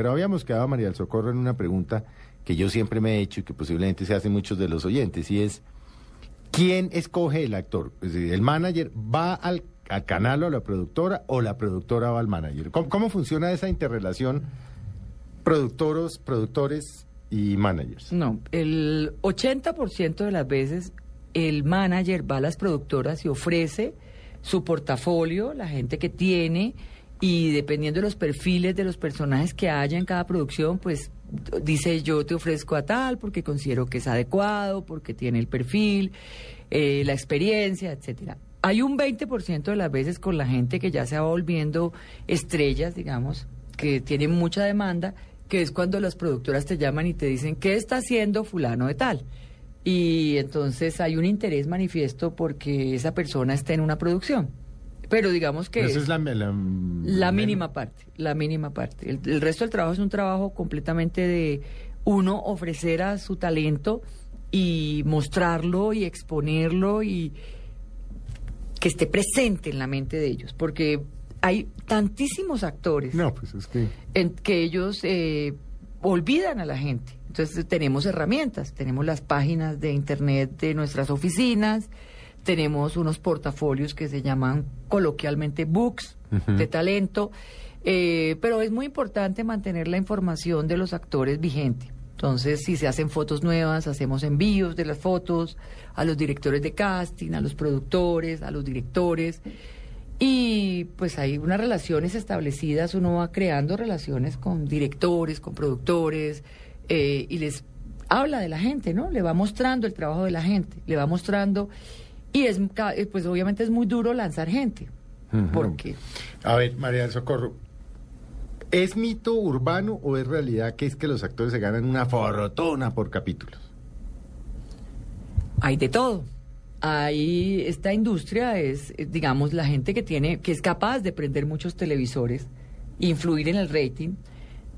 pero habíamos quedado, María del Socorro, en una pregunta que yo siempre me he hecho y que posiblemente se hacen muchos de los oyentes, y es, ¿quién escoge el actor? Es decir, ¿el manager va al, al canal o a la productora o la productora va al manager? ¿Cómo, cómo funciona esa interrelación productoros, productores y managers? No, el 80% de las veces el manager va a las productoras y ofrece su portafolio, la gente que tiene, y dependiendo de los perfiles de los personajes que haya en cada producción, pues dice yo te ofrezco a tal porque considero que es adecuado, porque tiene el perfil, eh, la experiencia, etcétera. Hay un 20% de las veces con la gente que ya se va volviendo estrellas, digamos, que tienen mucha demanda, que es cuando las productoras te llaman y te dicen, ¿qué está haciendo fulano de tal? Y entonces hay un interés manifiesto porque esa persona esté en una producción. Pero digamos que Esa es la, la- la mínima parte, la mínima parte. El, el resto del trabajo es un trabajo completamente de uno ofrecer a su talento y mostrarlo y exponerlo y que esté presente en la mente de ellos, porque hay tantísimos actores No, pues es que... en que ellos eh, olvidan a la gente. Entonces tenemos herramientas, tenemos las páginas de internet de nuestras oficinas, tenemos unos portafolios que se llaman coloquialmente books de talento, eh, pero es muy importante mantener la información de los actores vigente. Entonces, si se hacen fotos nuevas, hacemos envíos de las fotos a los directores de casting, a los productores, a los directores. Y pues hay unas relaciones establecidas, uno va creando relaciones con directores, con productores, eh, y les habla de la gente, ¿no? Le va mostrando el trabajo de la gente, le va mostrando, y es, eh, pues obviamente es muy duro lanzar gente, Ujú. porque A ver, María del Socorro, ¿es mito urbano o es realidad que es que los actores se ganan una fortuna por capítulos? hay de todo. Hay esta industria es, eh, digamos, la gente que tiene, que es capaz de prender muchos televisores, influir en el rating,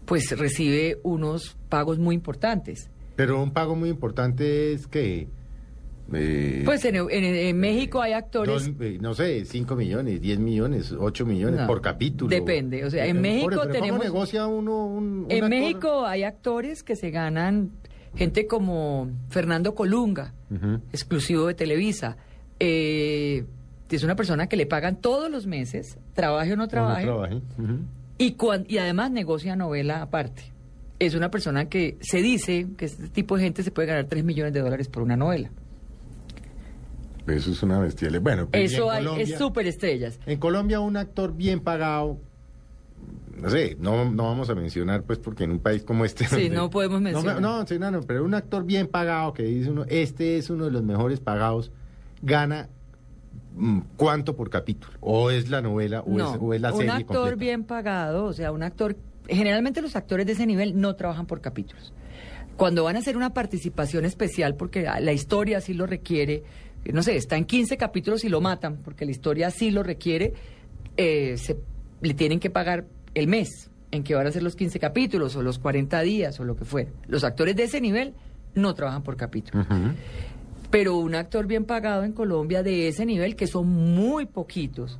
pues recibe unos pagos muy importantes. Pero un pago muy importante es que... eh, Pues en, en- en México hay actores. dos, eh, no sé, 5 millones, 10 millones, 8 millones No, por capítulo. depende, o sea, en Eh, México pero tenemos- ¿Cómo negocia uno un, un En actor? México hay actores que se ganan, gente como Fernando Colunga, exclusivo de Televisa. Eh, es una persona que le pagan todos los meses, trabaje o no O no trabaje, y, cuan- y además negocia novela aparte. Es una persona que se dice que este tipo de gente se puede ganar 3 millones de dólares por una novela. Eso es una bestial. Bueno, Eso hay, Colombia- es súper estrellas. En Colombia un actor bien pagado, no sé, no, no vamos a mencionar pues porque en un país como este... Sí, no podemos No, mencionar. No, sí, no, no, pero un actor bien pagado que dice uno, este es uno de los mejores pagados, gana mm, cuánto por capítulo, o es la novela o, No, es, o es la un serie actor completa. bien pagado, o sea, un actor... Generalmente los actores de ese nivel no trabajan por capítulos. Cuando van a hacer una participación especial, porque la historia así lo requiere, no sé, está en 15 capítulos y lo matan, porque la historia así lo requiere, eh, se, le tienen que pagar el mes en que van a ser los 15 capítulos o los 40 días o lo que fuera. Los actores de ese nivel no trabajan por capítulo. Pero un actor bien pagado en Colombia de ese nivel, que son muy poquitos,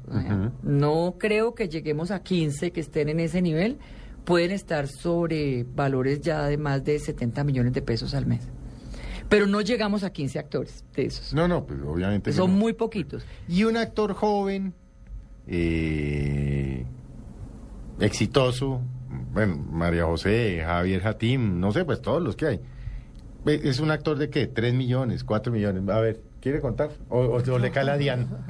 no creo que lleguemos a 15 que estén en ese nivel, pueden estar sobre valores ya de más de 70 millones de pesos al mes. Pero no llegamos a 15 actores de esos. No, no, pues obviamente. son no. muy poquitos. Y un actor joven, eh, exitoso, bueno, María José, Javier Jatim, no sé, pues todos los que hay. ¿Es un actor de qué? ¿Tres millones? ¿Cuatro millones? A ver, ¿quiere contar? ¿O, o- o le cae la Dian?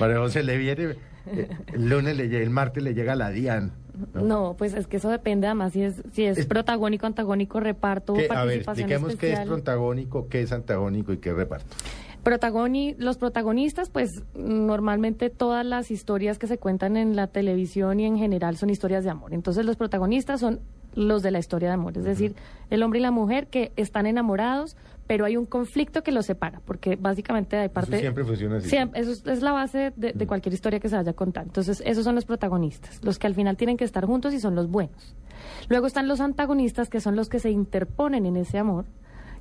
María José le viene, eh, el lunes, le llega, el martes le llega la Dian. No, pues es que eso depende además si es, si es, Es- protagónico, antagónico, reparto. A ver, expliquemos qué es protagónico, qué es antagónico y qué reparto. Protagoni- los protagonistas, pues normalmente todas las historias que se cuentan en la televisión y en general son historias de amor. Entonces los protagonistas son los de la historia de amor, es decir, el hombre y la mujer que están enamorados, pero hay un conflicto que los separa, porque básicamente hay parte... siempre funciona así. Siempre, eso es, es la base de, de cualquier historia que se vaya a contar. Entonces, esos son los protagonistas, los que al final tienen que estar juntos y son los buenos. Luego están los antagonistas, que son los que se interponen en ese amor,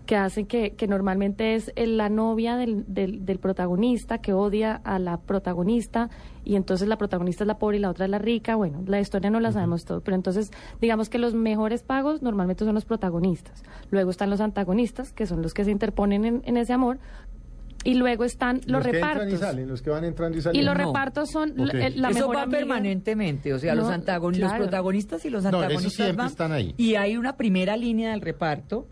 que hacen que, que normalmente es el- la novia del, del, del protagonista que odia a la protagonista y entonces la protagonista es la pobre y la otra es la rica. Bueno, la historia no la sabemos todo, pero entonces digamos que los mejores pagos normalmente son los protagonistas. Luego están los antagonistas, que son los que se interponen en, en ese amor. Y luego están los, que entran y repartos. salen, los que van entrando y Y saliendo. los No. repartos son la, la eso mejor va amiga. permanentemente, o sea, los, No, antagon- los claro. protagonistas y los antagonistas siempre van, están ahí. Y hay una primera línea del reparto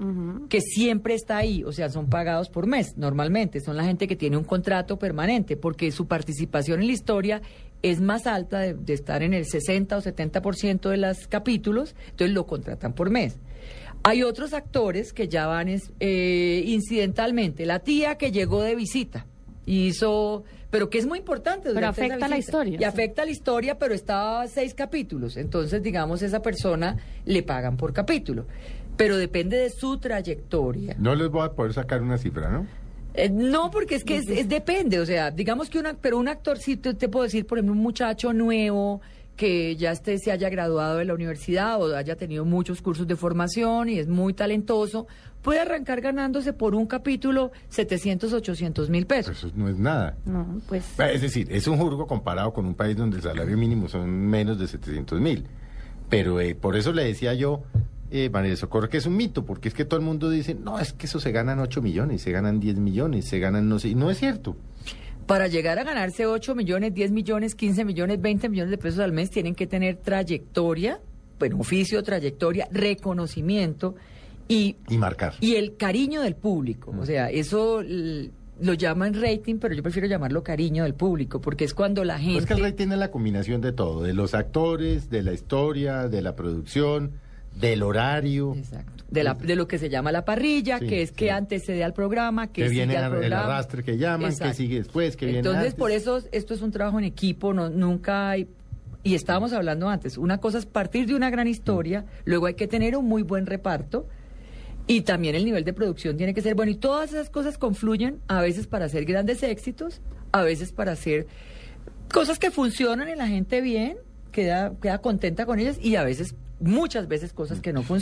que siempre está ahí, o sea, son pagados por mes, normalmente, son la gente que tiene un contrato permanente, porque su participación en la historia es más alta de, de estar en el 60 o 70% de los capítulos, entonces lo contratan por mes. Hay otros actores que ya van es, eh, incidentalmente, la tía que llegó de visita y hizo, pero que es muy importante. Pero afecta la historia, Y sí. afecta la historia, pero está a seis capítulos. Entonces, digamos, esa persona le pagan por capítulo. Pero depende de su trayectoria. No les voy a poder sacar una cifra, ¿no? Eh, no, porque es que es, es depende. O sea, digamos que una, pero un actor, sí te, te puedo decir, por ejemplo, un muchacho nuevo que ya esté, se haya graduado de la universidad o haya tenido muchos cursos de formación y es muy talentoso, puede arrancar ganándose por un capítulo 700, 800 mil pesos. Eso no es nada. No, pues... Es decir, es un jurgo comparado con un país donde el salario mínimo son menos de 700 mil. Pero eh, por eso le decía yo, eh, María Socorro, que es un mito, porque es que todo el mundo dice, no, es que eso se ganan 8 millones, se ganan 10 millones, se ganan no sé, y no es cierto. Para llegar a ganarse 8 millones, 10 millones, 15 millones, 20 millones de pesos al mes, tienen que tener trayectoria, bueno, oficio, trayectoria, reconocimiento y, Y marcar. y el cariño del público. O sea, eso lo llaman rating, pero yo prefiero llamarlo cariño del público, porque es cuando la gente... Pues que el rey tiene la combinación de todo, de los actores, de la historia, de la producción, del horario. Exacto. De, la, de lo que se llama la parrilla, Sí, que es que sí. antecede al programa, que, Que sigue viene al el programa. arrastre que llaman, que sigue después, que viene Entonces, antes. por eso esto es un trabajo en equipo, no, nunca hay... Y estábamos hablando antes, una cosa es partir de una gran historia, Mm. luego hay que tener un muy buen reparto y también el nivel de producción tiene que ser bueno. Y todas esas cosas confluyen a veces para hacer grandes éxitos, a veces para hacer cosas que funcionan y la gente bien, queda, queda contenta con ellas y a veces, muchas veces cosas que no funcionan.